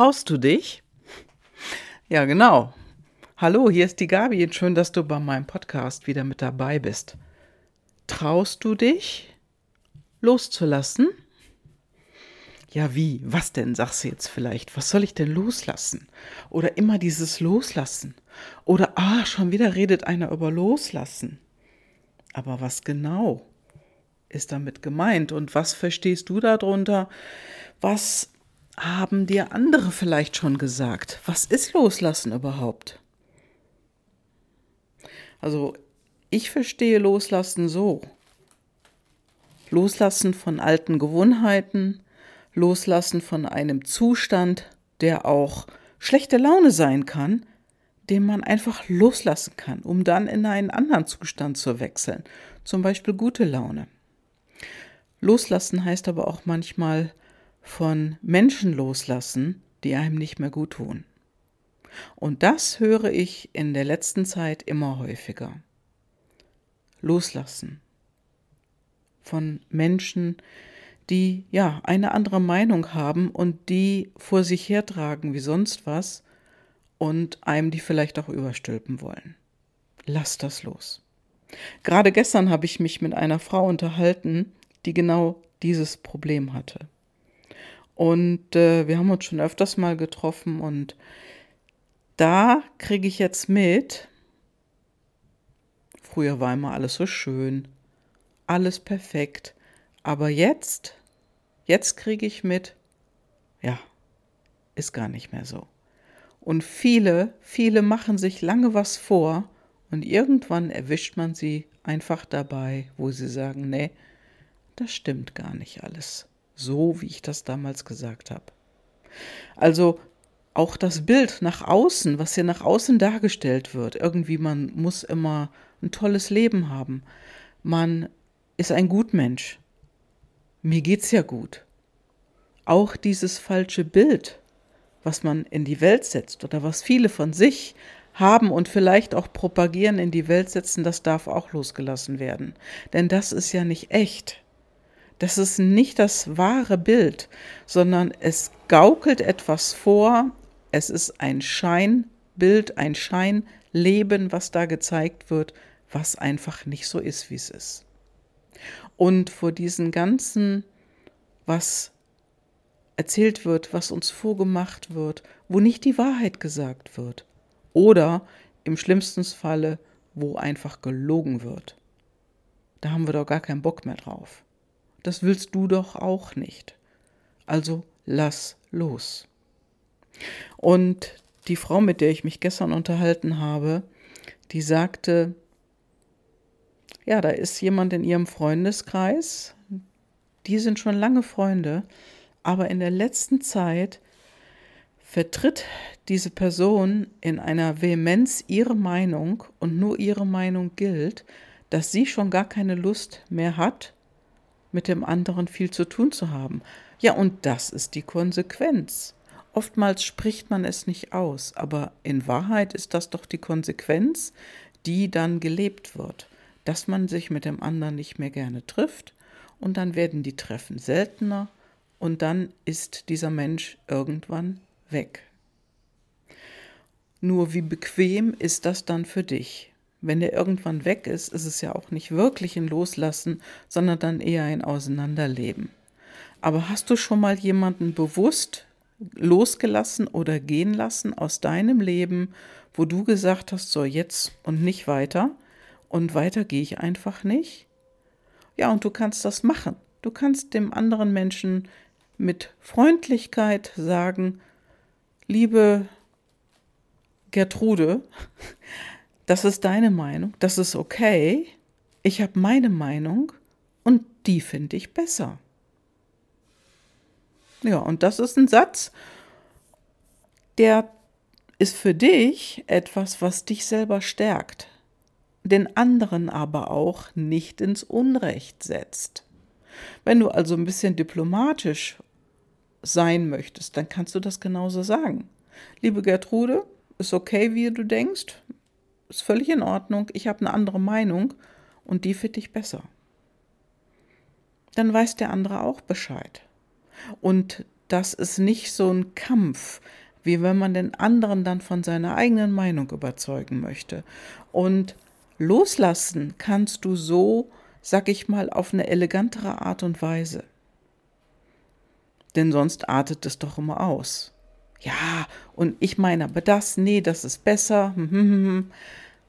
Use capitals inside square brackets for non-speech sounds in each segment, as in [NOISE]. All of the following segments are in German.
Traust du dich? Ja, genau. Hallo, hier ist die Gabi und schön, dass du bei meinem Podcast wieder mit dabei bist. Traust du dich loszulassen? Ja, wie? Was denn, sagst du jetzt vielleicht? Was soll ich denn loslassen? Oder immer dieses Loslassen. Oder, ah, schon wieder redet einer über Loslassen. Aber was genau ist damit gemeint? Und was verstehst du darunter? Was haben dir andere vielleicht schon gesagt? Was ist Loslassen überhaupt? Also ich verstehe Loslassen so. Loslassen von alten Gewohnheiten, Loslassen von einem Zustand, der auch schlechte Laune sein kann, den man einfach loslassen kann, um dann in einen anderen Zustand zu wechseln, zum Beispiel gute Laune. Loslassen heißt aber auch manchmal von Menschen loslassen, die einem nicht mehr gut tun. Und das höre ich in der letzten Zeit immer häufiger. Loslassen von Menschen, die ja eine andere Meinung haben und die vor sich hertragen wie sonst was und einem die vielleicht auch überstülpen wollen. Lass das los. Gerade gestern habe ich mich mit einer Frau unterhalten, die genau dieses Problem hatte. Und äh, wir haben uns schon öfters mal getroffen und da kriege ich jetzt mit, früher war immer alles so schön, alles perfekt, aber jetzt, jetzt kriege ich mit, ja, ist gar nicht mehr so. Und viele, viele machen sich lange was vor und irgendwann erwischt man sie einfach dabei, wo sie sagen, nee, das stimmt gar nicht alles, so wie ich das damals gesagt habe. Also auch das Bild nach außen, was hier nach außen dargestellt wird, irgendwie man muss immer ein tolles Leben haben. Man ist ein Gutmensch. Mir geht's ja gut. Auch dieses falsche Bild, was man in die Welt setzt oder was viele von sich haben und vielleicht auch propagieren, in die Welt setzen, das darf auch losgelassen werden. Denn das ist ja nicht echt. Das ist nicht das wahre Bild, sondern es gaukelt etwas vor, es ist ein Scheinbild, ein Scheinleben, was da gezeigt wird, was einfach nicht so ist, wie es ist. Und vor diesen ganzen, was erzählt wird, was uns vorgemacht wird, wo nicht die Wahrheit gesagt wird. Oder im schlimmsten Falle, wo einfach gelogen wird. Da haben wir doch gar keinen Bock mehr drauf. Das willst du doch auch nicht. Also lass los. Und die Frau, mit der ich mich gestern unterhalten habe, die sagte, ja, da ist jemand in ihrem Freundeskreis, die sind schon lange Freunde, aber in der letzten Zeit vertritt diese Person in einer Vehemenz ihre Meinung und nur ihre Meinung gilt, dass sie schon gar keine Lust mehr hat, mit dem anderen viel zu tun zu haben. Ja, und das ist die Konsequenz. Oftmals spricht man es nicht aus, aber in Wahrheit ist das doch die Konsequenz, die dann gelebt wird, dass man sich mit dem anderen nicht mehr gerne trifft und dann werden die Treffen seltener und dann ist dieser Mensch irgendwann weg. Nur wie bequem ist das dann für dich? Wenn der irgendwann weg ist, ist es ja auch nicht wirklich ein Loslassen, sondern dann eher ein Auseinanderleben. Aber hast du schon mal jemanden bewusst losgelassen oder gehen lassen aus deinem Leben, wo du gesagt hast, so jetzt und nicht weiter und weiter gehe ich einfach nicht? Ja, und du kannst das machen. Du kannst dem anderen Menschen mit Freundlichkeit sagen, liebe Gertrude, das ist deine Meinung, das ist okay. Ich habe meine Meinung und die finde ich besser. Ja, und das ist ein Satz, der ist für dich etwas, was dich selber stärkt, den anderen aber auch nicht ins Unrecht setzt. Wenn du also ein bisschen diplomatisch sein möchtest, dann kannst du das genauso sagen. Liebe Gertrude, ist okay, wie du denkst ist völlig in Ordnung, ich habe eine andere Meinung und die finde ich besser. Dann weiß der andere auch Bescheid. Und das ist nicht so ein Kampf, wie wenn man den anderen dann von seiner eigenen Meinung überzeugen möchte. Und loslassen kannst du so, sag ich mal, auf eine elegantere Art und Weise. Denn sonst artet es doch immer aus. Ja, und ich meine, aber das, nee, das ist besser. Hm, hm, hm,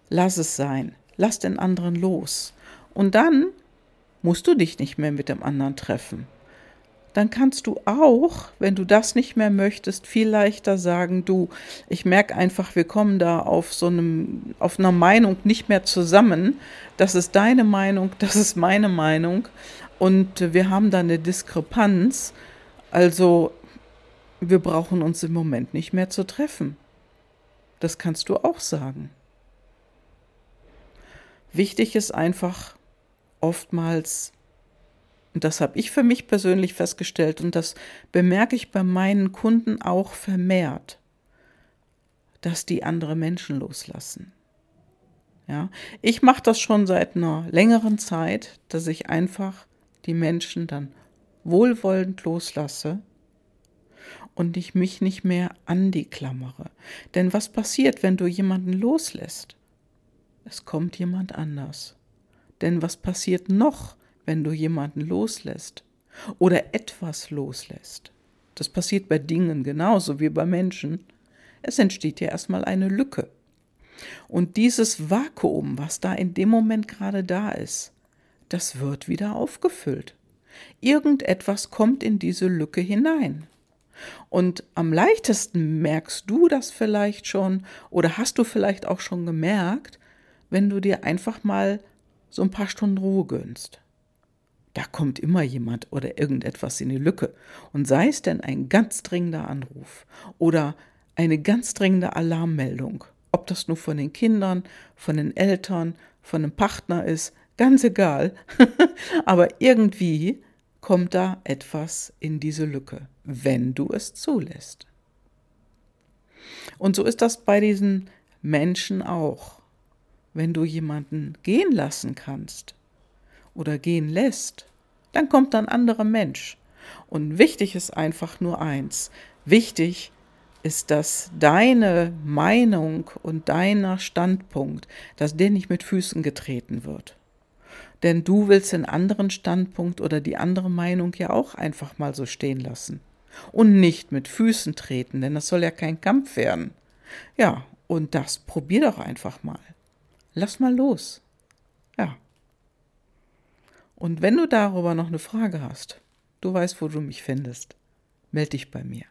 Lass es sein. Lass den anderen los. Und dann musst du dich nicht mehr mit dem anderen treffen dann kannst du auch, wenn du das nicht mehr möchtest, viel leichter sagen, du, ich merke einfach, wir kommen da auf so einem, auf einer Meinung nicht mehr zusammen. Das ist deine Meinung, [LAUGHS] das ist meine Meinung. Und wir haben da eine Diskrepanz. Also, wir brauchen uns im Moment nicht mehr zu treffen. Das kannst du auch sagen. Wichtig ist einfach oftmals und das habe ich für mich persönlich festgestellt und das bemerke ich bei meinen Kunden auch vermehrt, dass die andere Menschen loslassen. Ja, ich mache das schon seit einer längeren Zeit, dass ich einfach die Menschen dann wohlwollend loslasse und ich mich nicht mehr an die klammere. Denn was passiert, wenn du jemanden loslässt? Es kommt jemand anders. Denn was passiert noch, wenn du jemanden loslässt oder etwas loslässt. Das passiert bei Dingen genauso wie bei Menschen. Es entsteht ja erstmal eine Lücke. Und dieses Vakuum, was da in dem Moment gerade da ist, das wird wieder aufgefüllt. Irgendetwas kommt in diese Lücke hinein. Und am leichtesten merkst du das vielleicht schon oder hast du vielleicht auch schon gemerkt, wenn du dir einfach mal so ein paar Stunden Ruhe gönnst. Da kommt immer jemand oder irgendetwas in die Lücke. Und sei es denn ein ganz dringender Anruf oder eine ganz dringende Alarmmeldung, ob das nur von den Kindern, von den Eltern, von einem Partner ist, ganz egal. [LAUGHS] Aber irgendwie kommt da etwas in diese Lücke, wenn du es zulässt. Und so ist das bei diesen Menschen auch. Wenn du jemanden gehen lassen kannst, oder gehen lässt, dann kommt ein anderer Mensch. Und wichtig ist einfach nur eins. Wichtig ist, dass deine Meinung und deiner Standpunkt, dass der nicht mit Füßen getreten wird. Denn du willst den anderen Standpunkt oder die andere Meinung ja auch einfach mal so stehen lassen. Und nicht mit Füßen treten, denn das soll ja kein Kampf werden. Ja, und das probier doch einfach mal. Lass mal los. Ja. Und wenn du darüber noch eine Frage hast, du weißt, wo du mich findest. Meld dich bei mir.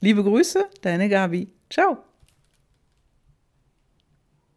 Liebe Grüße, deine Gabi. Ciao.